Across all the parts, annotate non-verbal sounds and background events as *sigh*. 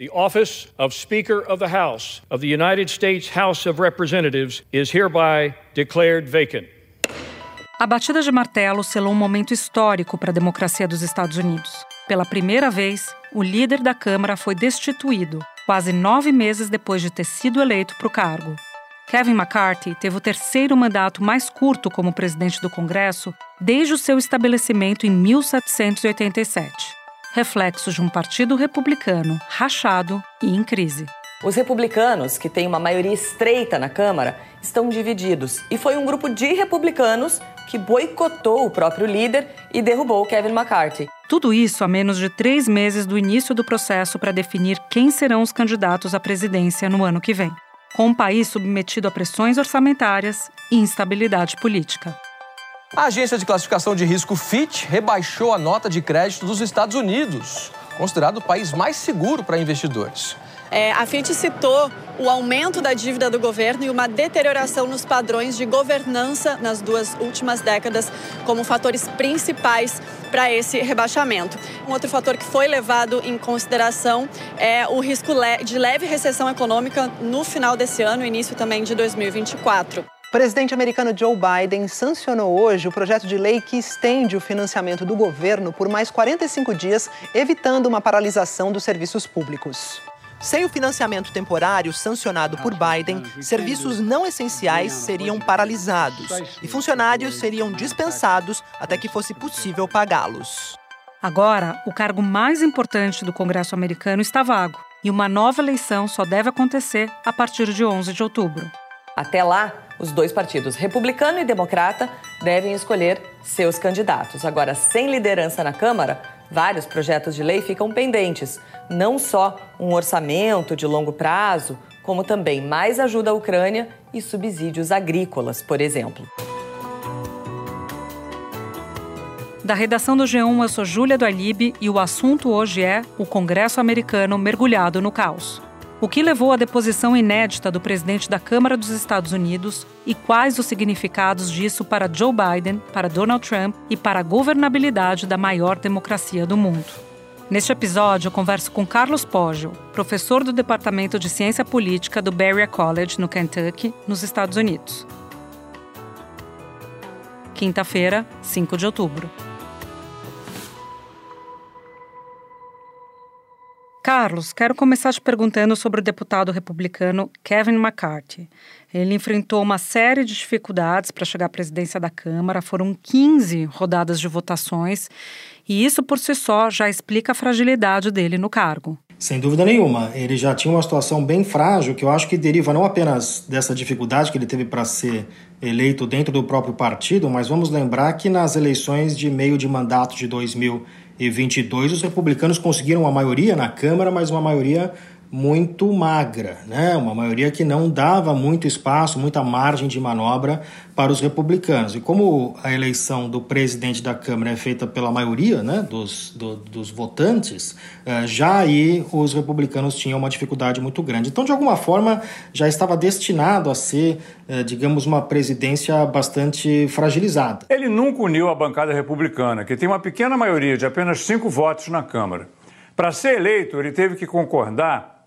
The office of Speaker of the House of the United States House of Representatives is hereby declared vacant. A batida de martelo selou um momento histórico para a democracia dos Estados Unidos. Pela primeira vez, o líder da Câmara foi destituído, quase nove meses depois de ter sido eleito para o cargo. Kevin McCarthy teve o terceiro mandato mais curto como presidente do Congresso desde o seu estabelecimento em 1787 reflexo de um partido republicano rachado e em crise. Os republicanos, que têm uma maioria estreita na Câmara, estão divididos. E foi um grupo de republicanos que boicotou o próprio líder e derrubou Kevin McCarthy. Tudo isso a menos de três meses do início do processo para definir quem serão os candidatos à presidência no ano que vem. Com o país submetido a pressões orçamentárias e instabilidade política. A agência de classificação de risco Fitch rebaixou a nota de crédito dos Estados Unidos, considerado o país mais seguro para investidores. É, a Fitch citou o aumento da dívida do governo e uma deterioração nos padrões de governança nas duas últimas décadas como fatores principais para esse rebaixamento. Um outro fator que foi levado em consideração é o risco de leve recessão econômica no final desse ano, início também de 2024. O presidente americano Joe Biden sancionou hoje o projeto de lei que estende o financiamento do governo por mais 45 dias, evitando uma paralisação dos serviços públicos. Sem o financiamento temporário sancionado por Biden, serviços não essenciais seriam paralisados e funcionários seriam dispensados até que fosse possível pagá-los. Agora, o cargo mais importante do Congresso americano está vago e uma nova eleição só deve acontecer a partir de 11 de outubro. Até lá, os dois partidos, republicano e democrata, devem escolher seus candidatos. Agora, sem liderança na Câmara, vários projetos de lei ficam pendentes. Não só um orçamento de longo prazo, como também mais ajuda à Ucrânia e subsídios agrícolas, por exemplo. Da redação do G1, eu sou Júlia do e o assunto hoje é o Congresso americano mergulhado no caos. O que levou à deposição inédita do presidente da Câmara dos Estados Unidos e quais os significados disso para Joe Biden, para Donald Trump e para a governabilidade da maior democracia do mundo. Neste episódio, eu converso com Carlos Poggio, professor do Departamento de Ciência Política do Berea College, no Kentucky, nos Estados Unidos. Quinta-feira, 5 de outubro. Carlos, quero começar te perguntando sobre o deputado republicano Kevin McCarthy. Ele enfrentou uma série de dificuldades para chegar à presidência da Câmara, foram 15 rodadas de votações, e isso por si só já explica a fragilidade dele no cargo. Sem dúvida nenhuma, ele já tinha uma situação bem frágil, que eu acho que deriva não apenas dessa dificuldade que ele teve para ser eleito dentro do próprio partido, mas vamos lembrar que nas eleições de meio de mandato de 2000 e 22, os republicanos conseguiram uma maioria na Câmara, mas uma maioria muito magra, né? uma maioria que não dava muito espaço, muita margem de manobra para os republicanos. E como a eleição do presidente da Câmara é feita pela maioria né, dos, do, dos votantes, eh, já aí os republicanos tinham uma dificuldade muito grande. Então, de alguma forma, já estava destinado a ser, eh, digamos, uma presidência bastante fragilizada. Ele nunca uniu a bancada republicana, que tem uma pequena maioria de apenas cinco votos na Câmara. Para ser eleito, ele teve que concordar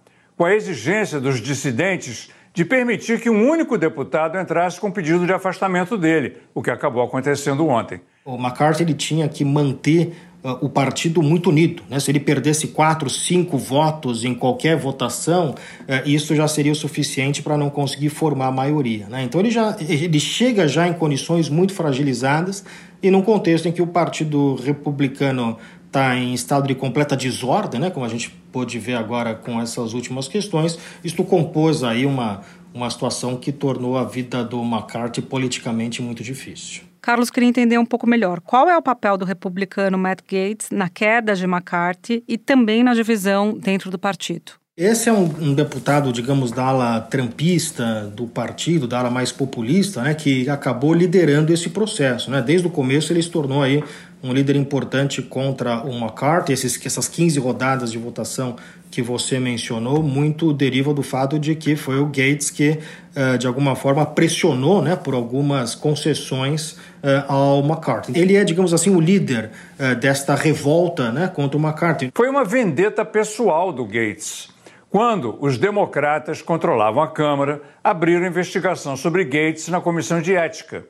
com a exigência dos dissidentes de permitir que um único deputado entrasse com pedido de afastamento dele, o que acabou acontecendo ontem. O McCarthy ele tinha que manter uh, o partido muito unido. Né? Se ele perdesse quatro, cinco votos em qualquer votação, uh, isso já seria o suficiente para não conseguir formar a maioria. Né? Então ele, já, ele chega já em condições muito fragilizadas e num contexto em que o Partido Republicano está em estado de completa desordem, né, como a gente pôde ver agora com essas últimas questões, isto compôs aí uma, uma situação que tornou a vida do McCarthy politicamente muito difícil. Carlos queria entender um pouco melhor qual é o papel do republicano Matt Gates na queda de McCarthy e também na divisão dentro do partido. Esse é um, um, deputado, digamos, da ala trampista do partido, da ala mais populista, né, que acabou liderando esse processo. Né? Desde o começo ele se tornou aí um líder importante contra o McCarthy. Esses, essas 15 rodadas de votação que você mencionou, muito deriva do fato de que foi o Gates que, uh, de alguma forma, pressionou né, por algumas concessões uh, ao McCarthy. Ele é, digamos assim, o líder uh, desta revolta né, contra o McCarthy. Foi uma vendeta pessoal do Gates quando os democratas controlavam a Câmara, abriram investigação sobre Gates na Comissão de Ética.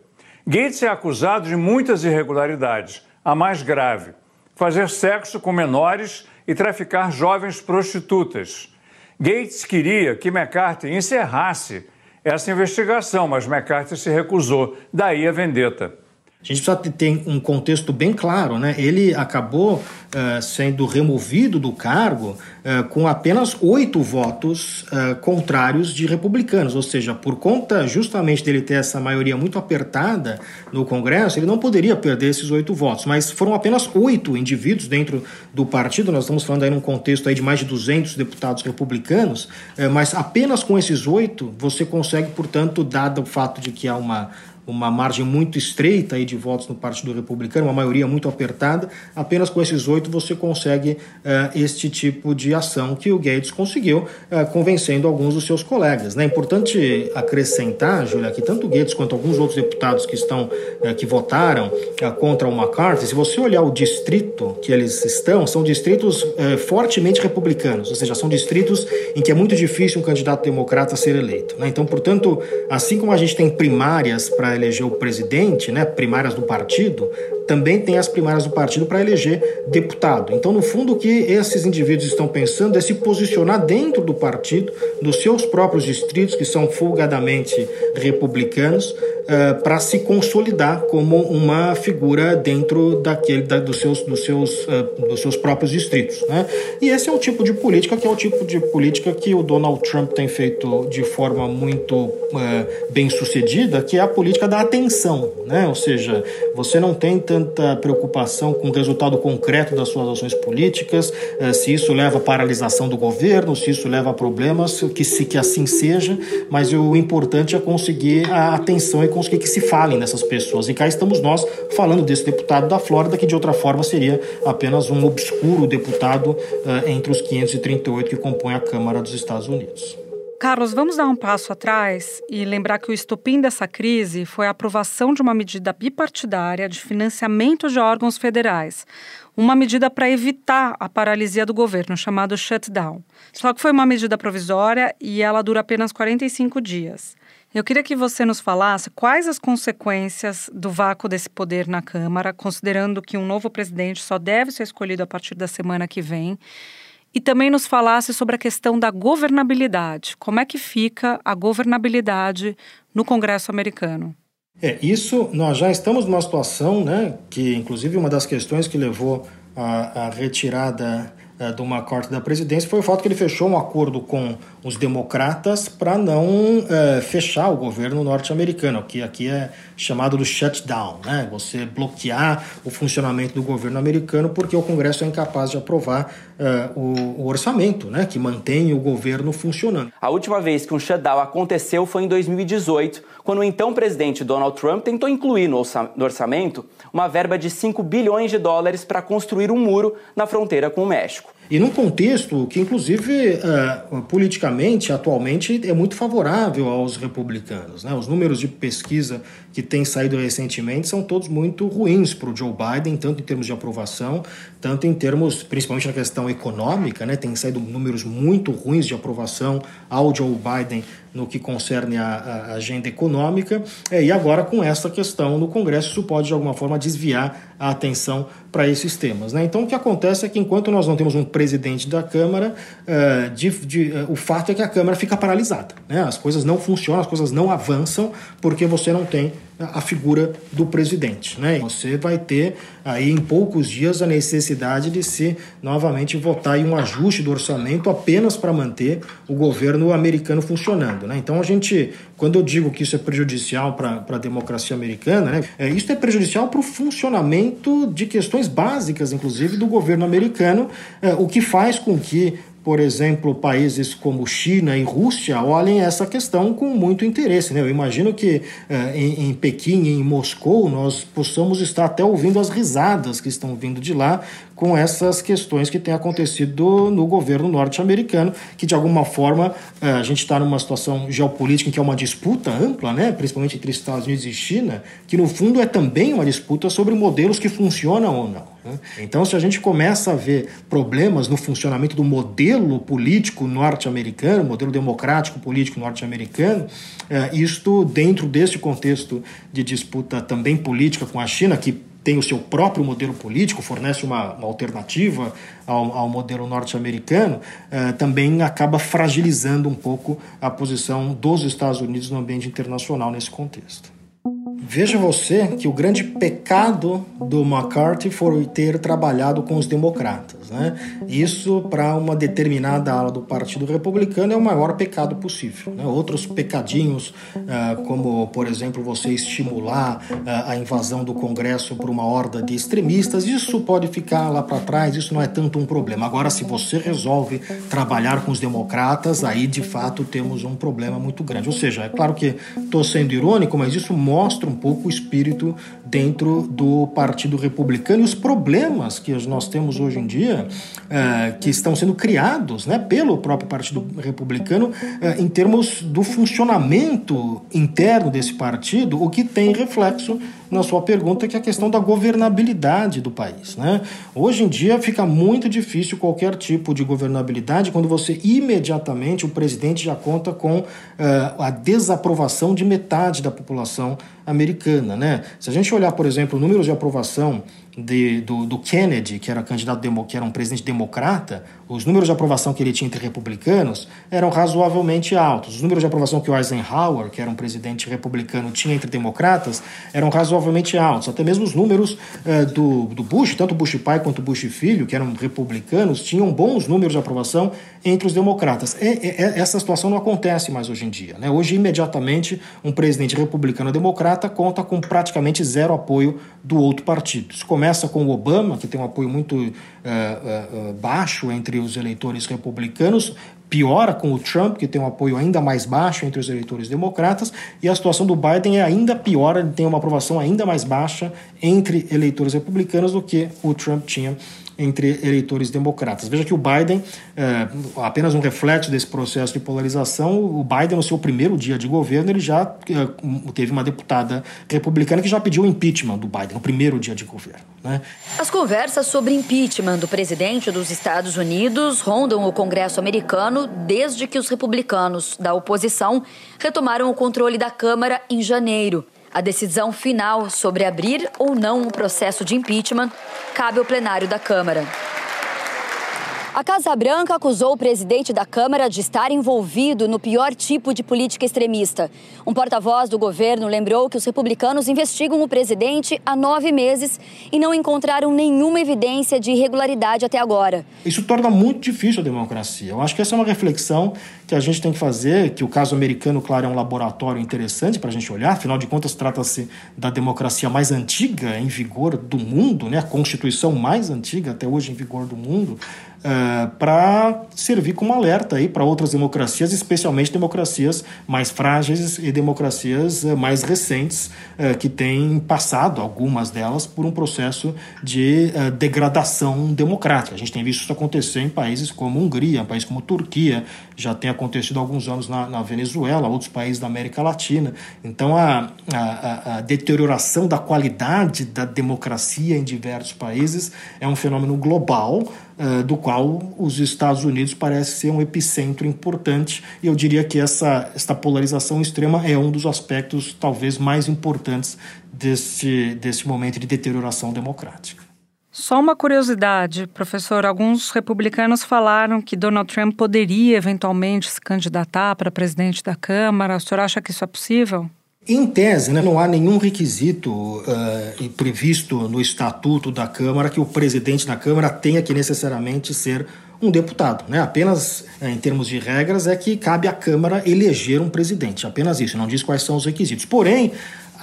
Gates é acusado de muitas irregularidades, a mais grave: fazer sexo com menores e traficar jovens prostitutas. Gates queria que McCarthy encerrasse essa investigação, mas McCarthy se recusou, daí a vendetta. A gente precisa ter um contexto bem claro, né? Ele acabou uh, sendo removido do cargo uh, com apenas oito votos uh, contrários de republicanos, ou seja, por conta justamente dele ter essa maioria muito apertada no Congresso, ele não poderia perder esses oito votos, mas foram apenas oito indivíduos dentro do partido, nós estamos falando aí num contexto aí de mais de 200 deputados republicanos, mas apenas com esses oito você consegue, portanto, dado o fato de que há uma uma margem muito estreita aí de votos no Partido Republicano, uma maioria muito apertada, apenas com esses oito você consegue uh, este tipo de ação que o Gates conseguiu, uh, convencendo alguns dos seus colegas. Né? É importante acrescentar, Júlia, que tanto o Gates quanto alguns outros deputados que estão uh, que votaram contra o McCarthy, se você olhar o distrito que eles estão, são distritos fortemente republicanos, ou seja, são distritos em que é muito difícil um candidato democrata ser eleito. Né? Então, portanto, assim como a gente tem primárias para eleger o presidente, né, primárias do partido, também tem as primárias do partido para eleger deputado. Então, no fundo, o que esses indivíduos estão pensando é se posicionar dentro do partido, dos seus próprios distritos, que são folgadamente republicanos, uh, para se consolidar como uma figura dentro daquele, da, dos, seus, dos, seus, uh, dos seus próprios distritos. Né? E esse é o tipo de política que é o tipo de política que o Donald Trump tem feito de forma muito uh, bem sucedida, que é a política da atenção. Né? Ou seja, você não tem tanta preocupação com o resultado concreto das suas ações políticas, se isso leva à paralisação do governo, se isso leva a problemas, que, se, que assim seja, mas o importante é conseguir a atenção e conseguir que se falem nessas pessoas. E cá estamos nós falando desse deputado da Flórida, que de outra forma seria apenas um obscuro deputado uh, entre os 538 que compõem a Câmara dos Estados Unidos. Carlos, vamos dar um passo atrás e lembrar que o estopim dessa crise foi a aprovação de uma medida bipartidária de financiamento de órgãos federais, uma medida para evitar a paralisia do governo, chamado shutdown. Só que foi uma medida provisória e ela dura apenas 45 dias. Eu queria que você nos falasse quais as consequências do vácuo desse poder na Câmara, considerando que um novo presidente só deve ser escolhido a partir da semana que vem, e também nos falasse sobre a questão da governabilidade. Como é que fica a governabilidade no Congresso americano? É, isso nós já estamos numa situação, né, que inclusive uma das questões que levou à, retirada é, do McCarthy da presidência foi o fato que ele fechou um acordo com os democratas para não é, fechar o governo norte-americano, que aqui é chamado do shutdown, né? Você bloquear o funcionamento do governo americano porque o Congresso é incapaz de aprovar é, o, o, orçamento, né? Que mantém o governo funcionando. A última vez que um shutdown aconteceu foi em 2018, quando o então presidente Donald Trump tentou incluir no orçamento uma verba de 5 bilhões de dólares para construir um muro na fronteira com o México. E num contexto que, inclusive, uh, politicamente, atualmente, é muito favorável aos republicanos. Né? Os números de pesquisa que têm saído recentemente são todos muito ruins para o Joe Biden, tanto em termos de aprovação, tanto em termos, principalmente na questão econômica, né? tem saído números muito ruins de aprovação ao Joe Biden no que concerne a, a agenda econômica, é, e agora com essa questão no Congresso, isso pode de alguma forma desviar a atenção para esses temas. Né? Então, o que acontece é que enquanto nós não temos um presidente da Câmara, uh, de, de, uh, o fato é que a Câmara fica paralisada. Né? As coisas não funcionam, as coisas não avançam, porque você não tem a figura do presidente. Né? Você vai ter aí em poucos dias a necessidade de se novamente votar em um ajuste do orçamento apenas para manter o governo americano funcionando. Né? Então a gente, quando eu digo que isso é prejudicial para a democracia americana, né, é, isso é prejudicial para o funcionamento de questões básicas, inclusive, do governo americano, é, o que faz com que por exemplo, países como China e Rússia olhem essa questão com muito interesse. Né? Eu imagino que eh, em, em Pequim em Moscou nós possamos estar até ouvindo as risadas que estão vindo de lá com essas questões que têm acontecido no governo norte-americano, que de alguma forma eh, a gente está numa situação geopolítica em que é uma disputa ampla, né? principalmente entre Estados Unidos e China, que no fundo é também uma disputa sobre modelos que funcionam ou não. Né? Então, se a gente começa a ver problemas no funcionamento do modelo político norte-americano, modelo democrático político norte-americano, é, isto dentro desse contexto de disputa também política com a China, que tem o seu próprio modelo político, fornece uma, uma alternativa ao, ao modelo norte-americano, eh, também acaba fragilizando um pouco a posição dos Estados Unidos no ambiente internacional nesse contexto. Veja você que o grande pecado do McCarthy foi ter trabalhado com os democratas. Né? Isso, para uma determinada ala do Partido Republicano, é o maior pecado possível. Né? Outros pecadinhos, ah, como, por exemplo, você estimular ah, a invasão do Congresso por uma horda de extremistas, isso pode ficar lá para trás, isso não é tanto um problema. Agora, se você resolve trabalhar com os democratas, aí de fato temos um problema muito grande. Ou seja, é claro que estou sendo irônico, mas isso mostra um pouco o espírito dentro do Partido Republicano e os problemas que nós temos hoje em dia, uh, que estão sendo criados né, pelo próprio Partido Republicano, uh, em termos do funcionamento interno desse partido, o que tem reflexo na sua pergunta, que é a questão da governabilidade do país. Né? Hoje em dia fica muito difícil qualquer tipo de governabilidade quando você imediatamente, o presidente já conta com uh, a desaprovação de metade da população americana. Né? Se a gente olhar, por exemplo, números de aprovação de, do, do, Kennedy, que era candidato demo, que era um presidente democrata, os números de aprovação que ele tinha entre republicanos eram razoavelmente altos. Os números de aprovação que o Eisenhower, que era um presidente republicano, tinha entre democratas eram razoavelmente altos. Até mesmo os números uh, do, do Bush, tanto Bush pai quanto Bush filho, que eram republicanos, tinham bons números de aprovação entre os democratas. E, e, essa situação não acontece mais hoje em dia. Né? Hoje, imediatamente, um presidente republicano democrata conta com praticamente zero apoio do outro partido. Isso começa com o Obama, que tem um apoio muito uh, uh, baixo entre os eleitores republicanos, piora com o Trump, que tem um apoio ainda mais baixo entre os eleitores democratas, e a situação do Biden é ainda pior, ele tem uma aprovação ainda mais baixa entre eleitores republicanos do que o Trump tinha entre eleitores democratas. Veja que o Biden, é, apenas um reflexo desse processo de polarização, o Biden, no seu primeiro dia de governo, ele já é, teve uma deputada republicana que já pediu impeachment do Biden, no primeiro dia de governo. Né? As conversas sobre impeachment do presidente dos Estados Unidos rondam o Congresso americano desde que os republicanos da oposição retomaram o controle da Câmara em janeiro. A decisão final sobre abrir ou não um processo de impeachment cabe ao plenário da Câmara. A Casa Branca acusou o presidente da Câmara de estar envolvido no pior tipo de política extremista. Um porta-voz do governo lembrou que os republicanos investigam o presidente há nove meses e não encontraram nenhuma evidência de irregularidade até agora. Isso torna muito difícil a democracia. Eu acho que essa é uma reflexão que a gente tem que fazer, que o caso americano, claro, é um laboratório interessante para a gente olhar, afinal de contas, trata-se da democracia mais antiga em vigor do mundo, né? a constituição mais antiga até hoje em vigor do mundo. Uh, para servir como alerta aí para outras democracias, especialmente democracias mais frágeis e democracias uh, mais recentes, uh, que têm passado, algumas delas, por um processo de degradação democrática. A gente tem visto isso acontecer em países como Hungria, em países como Turquia, já tem acontecido há alguns anos na, na Venezuela, outros países da América Latina. Então, a, a, a deterioração da qualidade da democracia em diversos países é um fenômeno global do qual os Estados Unidos parece ser um epicentro importante. E eu diria que essa, essa polarização extrema é um dos aspectos talvez mais importantes desse, desse momento de deterioração democrática. Só uma curiosidade, professor. Alguns republicanos falaram que Donald Trump poderia eventualmente se candidatar para presidente da Câmara. O senhor acha que isso é possível? Em tese, né, não há nenhum requisito uh, previsto no estatuto da Câmara que o presidente da Câmara tenha que necessariamente ser um deputado. Né? Apenas eh, em termos de regras é que cabe à Câmara eleger um presidente. Apenas isso, não diz quais são os requisitos. Porém,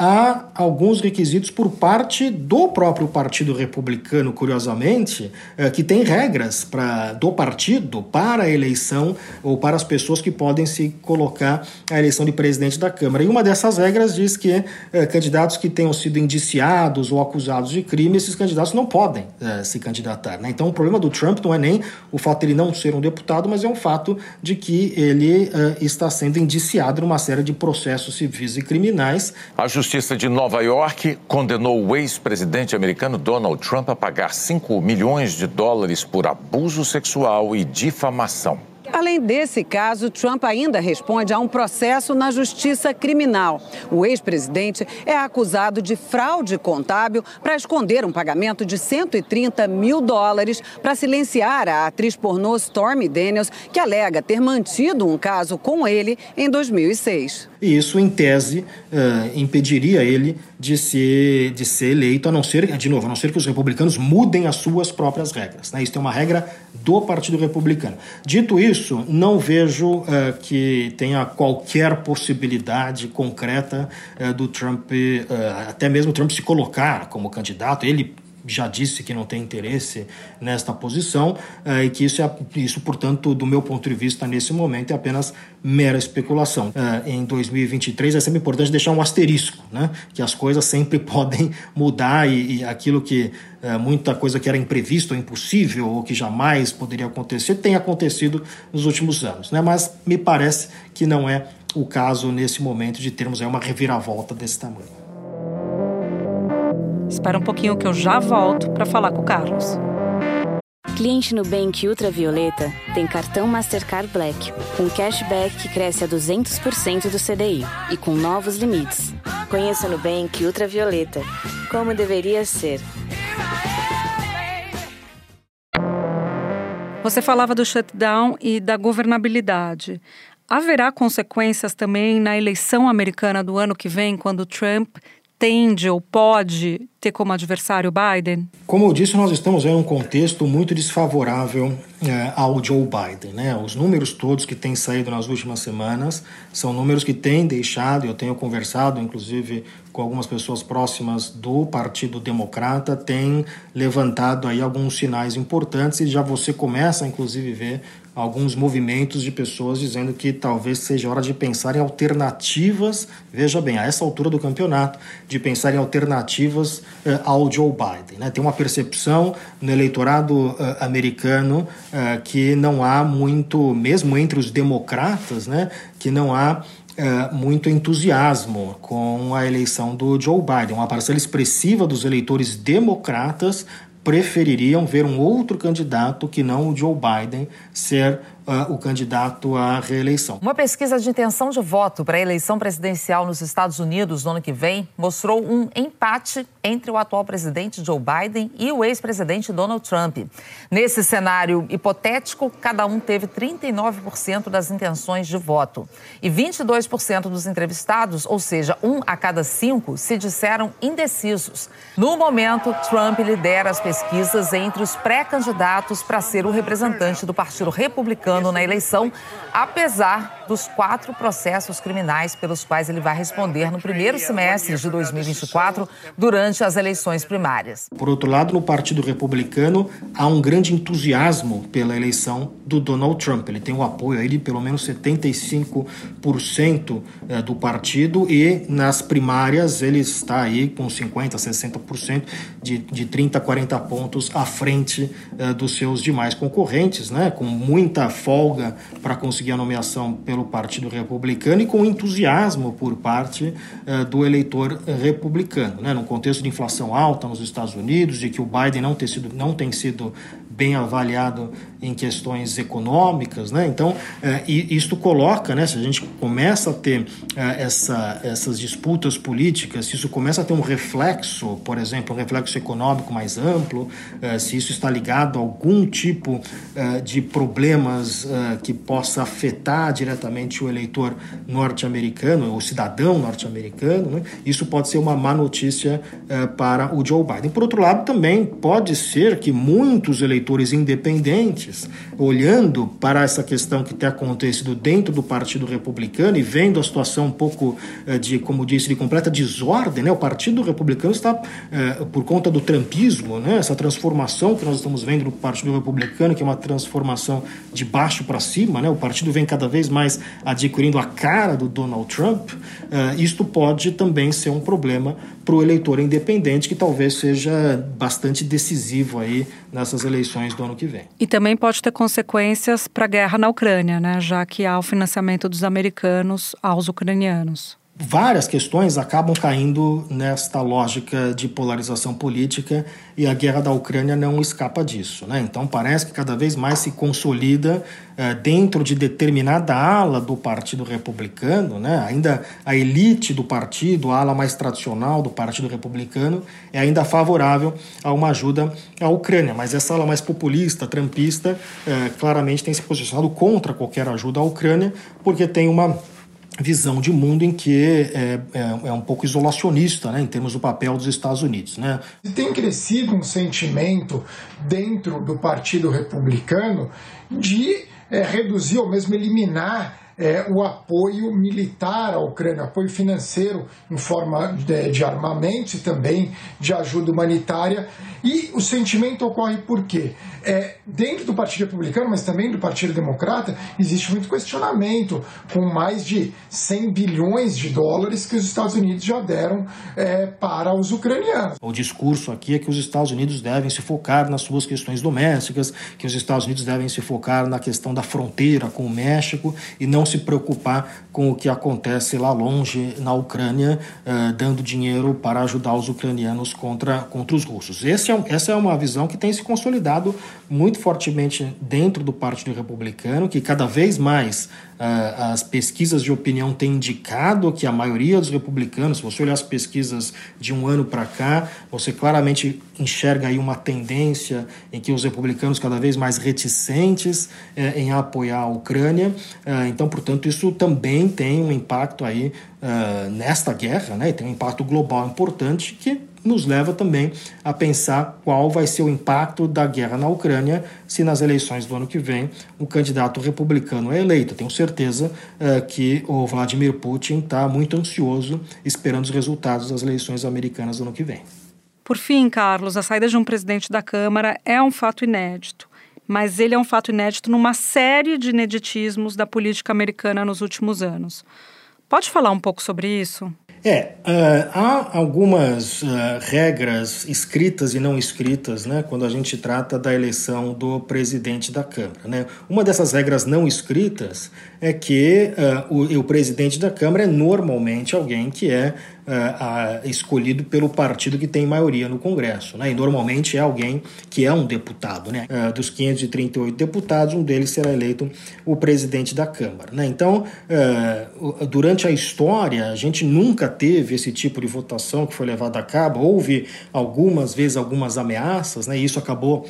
há alguns requisitos por parte do próprio Partido Republicano, curiosamente, eh, que tem regras pra, do partido para a eleição ou para as pessoas que podem se colocar à eleição de presidente da Câmara. E uma dessas regras diz que eh, candidatos que tenham sido indiciados ou acusados de crime, esses candidatos não podem eh, se candidatar. Né? Então o problema do Trump não é nem o fato de ele não ser um deputado, mas é um fato de que ele está sendo indiciado numa série de processos civis e criminais. A justiça Justiça de Nova York condenou o ex-presidente americano Donald Trump a pagar 5 milhões de dólares por abuso sexual e difamação. Além desse caso, Trump ainda responde a um processo na justiça criminal. O ex-presidente é acusado de fraude contábil para esconder um pagamento de 130 mil dólares para silenciar a atriz pornô Stormy Daniels, que alega ter mantido um caso com ele em 2006. E isso, em tese, uh, impediria ele de ser, de ser eleito, a não ser, de novo, a não ser que os republicanos mudem as suas próprias regras. Né? Isso é uma regra do Partido Republicano. Dito isso, não vejo uh, que tenha qualquer possibilidade concreta uh, do Trump, até mesmo Trump se colocar como candidato. Ele já disse que não tem interesse nesta posição uh, e que isso, é, isso, portanto, do meu ponto de vista, nesse momento, é apenas mera especulação. Uh, em 2023 é sempre importante deixar um asterisco, né? que as coisas sempre *laughs* podem mudar e, e aquilo que uh, muita coisa que era imprevisto ou impossível ou que jamais poderia acontecer tem acontecido nos últimos anos. Né? Mas me parece que não é o caso nesse momento de termos aí uma reviravolta desse tamanho. Espera um pouquinho que eu já volto para falar com o Carlos. Cliente Nubank Ultravioleta tem cartão Mastercard Black, com cashback que cresce a 200% do CDI e com novos limites. Conheça Nubank Ultravioleta, como deveria ser. Você falava do shutdown e da governabilidade. Haverá consequências também na eleição americana do ano que vem, quando Trump tende ou pode ter como adversário Biden? Como eu disse, nós estamos em um contexto muito desfavorável é, ao Joe Biden. Né? Os números todos que têm saído nas últimas semanas são números que têm deixado, eu tenho conversado inclusive com algumas pessoas próximas do Partido Democrata, têm levantado aí alguns sinais importantes e já você começa inclusive ver alguns movimentos de pessoas dizendo que talvez seja hora de pensar em alternativas, veja bem, a essa altura do campeonato, de pensar em alternativas uh, ao Joe Biden. Né? Tem uma percepção no eleitorado uh, americano uh, que não há muito, mesmo entre os democratas, né, que não há muito entusiasmo com a eleição do Joe Biden. Uma parcela expressiva dos eleitores democratas prefeririam ver um outro candidato que não o Joe Biden ser uh, o candidato à reeleição. Uma pesquisa de intenção de voto para a eleição presidencial nos Estados Unidos no ano que vem mostrou um empate entre o atual presidente Joe Biden e o ex-presidente Donald Trump. Nesse cenário hipotético, cada um teve 39% das intenções de voto. E 22% dos entrevistados, ou seja, um a cada cinco, se disseram indecisos. No momento, Trump lidera as pesquisas entre os pré-candidatos para ser o representante do Partido Republicano na eleição, apesar dos quatro processos criminais pelos quais ele vai responder no primeiro semestre de 2024, durante as eleições primárias. Por outro lado, no Partido Republicano, há um grande entusiasmo pela eleição do Donald Trump. Ele tem o apoio aí de pelo menos 75% eh, do partido e nas primárias ele está aí com 50%, 60% de, de 30, 40 pontos à frente uh, dos seus demais concorrentes, né? com muita folga para conseguir a nomeação pelo Partido Republicano e com entusiasmo por parte uh, do eleitor republicano. Né? Num contexto de inflação alta nos Estados Unidos, de que o Biden não tem sido, não tem sido bem avaliado em questões econômicas, né? Então, é, isto coloca, né? Se a gente começa a ter é, essa, essas disputas políticas, se isso começa a ter um reflexo, por exemplo, um reflexo econômico mais amplo, é, se isso está ligado a algum tipo é, de problemas é, que possa afetar diretamente o eleitor norte-americano, o cidadão norte-americano, né? isso pode ser uma má notícia é, para o Joe Biden. Por outro lado, também pode ser que muitos eleitores independentes olhando para essa questão que tem acontecido dentro do Partido Republicano e vendo a situação um pouco eh, de, como disse, de completa desordem, né? O Partido Republicano está, eh, por conta do trumpismo, né? Essa transformação que nós estamos vendo no Partido Republicano, que é uma transformação de baixo para cima, né? O partido vem cada vez mais adquirindo a cara do Donald Trump. Eh, isto pode também ser um problema para o eleitor independente, que talvez seja bastante decisivo aí nessas eleições do ano que vem. E também pode ter consequências para a guerra na Ucrânia, né? já que há o financiamento dos americanos aos ucranianos. Várias questões acabam caindo nesta lógica de polarização política e a guerra da Ucrânia não escapa disso. Né? Então parece que cada vez mais se consolida eh, dentro de determinada ala do Partido Republicano, né? ainda a elite do partido, a ala mais tradicional do Partido Republicano, é ainda favorável a uma ajuda à Ucrânia, mas essa ala mais populista, trampista, eh, claramente tem se posicionado contra qualquer ajuda à Ucrânia, porque tem uma visão de mundo em que é, é, é, um pouco isolacionista né, em termos do papel dos Estados Unidos. Né? Tem crescido um sentimento dentro do Partido Republicano de é, reduzir ou mesmo eliminar é, o apoio militar à Ucrânia, apoio financeiro em forma de, de armamentos e também de ajuda humanitária. E o sentimento ocorre por quê? É, dentro do Partido Republicano, mas também do Partido Democrata, existe muito questionamento, com mais de 100 bilhões de dólares que os Estados Unidos já deram é, para os ucranianos. O discurso aqui é que os Estados Unidos devem se focar nas suas questões domésticas, que os Estados Unidos devem se focar na questão da fronteira com o México e não se preocupar com o que acontece lá longe na Ucrânia, uh, dando dinheiro para ajudar os ucranianos contra, contra os russos. É, essa é uma visão que tem se consolidado muito fortemente dentro do Partido Republicano, que cada vez mais as pesquisas de opinião têm indicado que a maioria dos republicanos, se você olhar as pesquisas de um ano para cá, você claramente enxerga aí uma tendência em que os republicanos cada vez mais reticentes uh, em apoiar a Ucrânia. Uh, então, portanto, isso também tem um impacto aí nesta guerra, né? E tem um impacto global importante que nos leva também a pensar qual vai ser o impacto da guerra na Ucrânia se nas eleições do ano que vem um candidato republicano é eleito. Tenho certeza uh, que o Vladimir Putin está muito ansioso esperando os resultados das eleições americanas do ano que vem. Por fim, Carlos, a saída de um presidente da Câmara é um fato inédito. Mas ele é um fato inédito numa série de ineditismos da política americana nos últimos anos. Pode falar um pouco sobre isso? É, uh, há algumas uh, regras escritas e não escritas né, quando a gente trata da eleição do presidente da Câmara. Né? Uma dessas regras não escritas é que uh, o, o presidente da Câmara é normalmente alguém que é uh, escolhido pelo partido que tem maioria no Congresso. Né? E normalmente é alguém que é um deputado. Né? Uh, dos 538 deputados, um deles será eleito o presidente da Câmara. Né? Então, uh, durante a história, a gente nunca teve esse tipo de votação que foi levada a cabo. Houve algumas vezes algumas ameaças, né? e isso acabou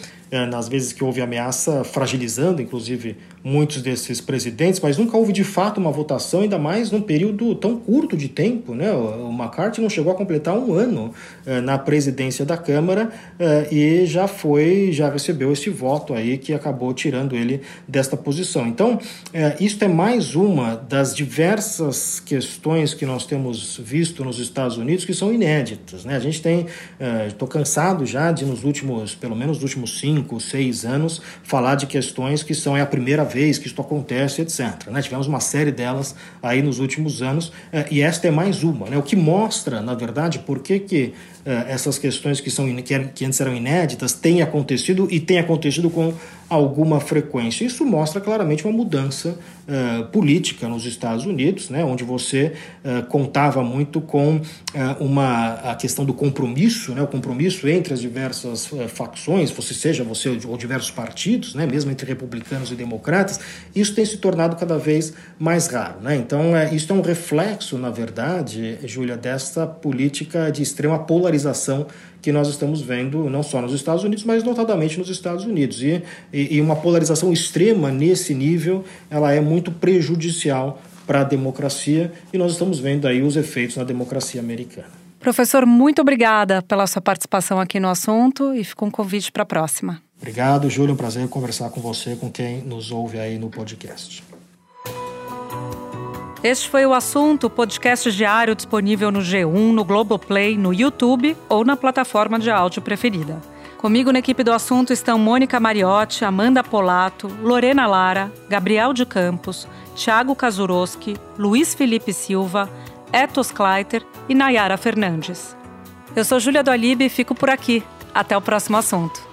nas vezes que houve ameaça, fragilizando inclusive muitos desses presidentes, mas nunca houve de fato uma votação, ainda mais num período tão curto de tempo. Né? O McCarthy não chegou a completar um ano é, na presidência da Câmara é, e já foi, já recebeu esse voto aí que acabou tirando ele desta posição. Então, é, isso é mais uma das diversas questões que nós temos visto nos Estados Unidos que são inéditas. Né? A gente tem, estou é, cansado já de nos últimos, pelo menos nos últimos cinco cinco, seis anos, falar de questões que são é a primeira vez que isso acontece, etc. Né? Tivemos uma série delas aí nos últimos anos eh, e esta é mais uma. Né? O que mostra, na verdade, por que, que eh, essas questões que, são, que antes eram inéditas têm acontecido e têm acontecido com alguma frequência. Isso mostra claramente uma mudança uh, política nos Estados Unidos, né, onde você uh, contava muito com uh, uma, a questão do compromisso, né, o compromisso entre as diversas facções, você seja você ou diversos partidos, né, mesmo entre republicanos e democratas, isso tem se tornado cada vez mais raro. Né? Então, é, isso é um reflexo, na verdade, Júlia, desta política de extrema polarização que nós estamos vendo não só nos Estados Unidos, mas notadamente nos Estados Unidos. E, e, e uma polarização extrema nesse nível, ela é muito prejudicial para a democracia e nós estamos vendo aí os efeitos na democracia americana. Professor, muito obrigada pela sua participação aqui no assunto e fica um convite para a próxima. Obrigado, Júlio. É um prazer conversar com você, com quem nos ouve aí no podcast. Este foi o assunto, podcast diário disponível no G1, no Globoplay, no YouTube ou na plataforma de áudio preferida. Comigo na equipe do assunto estão Mônica Mariotti, Amanda Polato, Lorena Lara, Gabriel de Campos, Thiago Kazuroski, Luiz Felipe Silva, Etos Kleiter e Nayara Fernandes. Eu sou Júlia do e fico por aqui. Até o próximo assunto.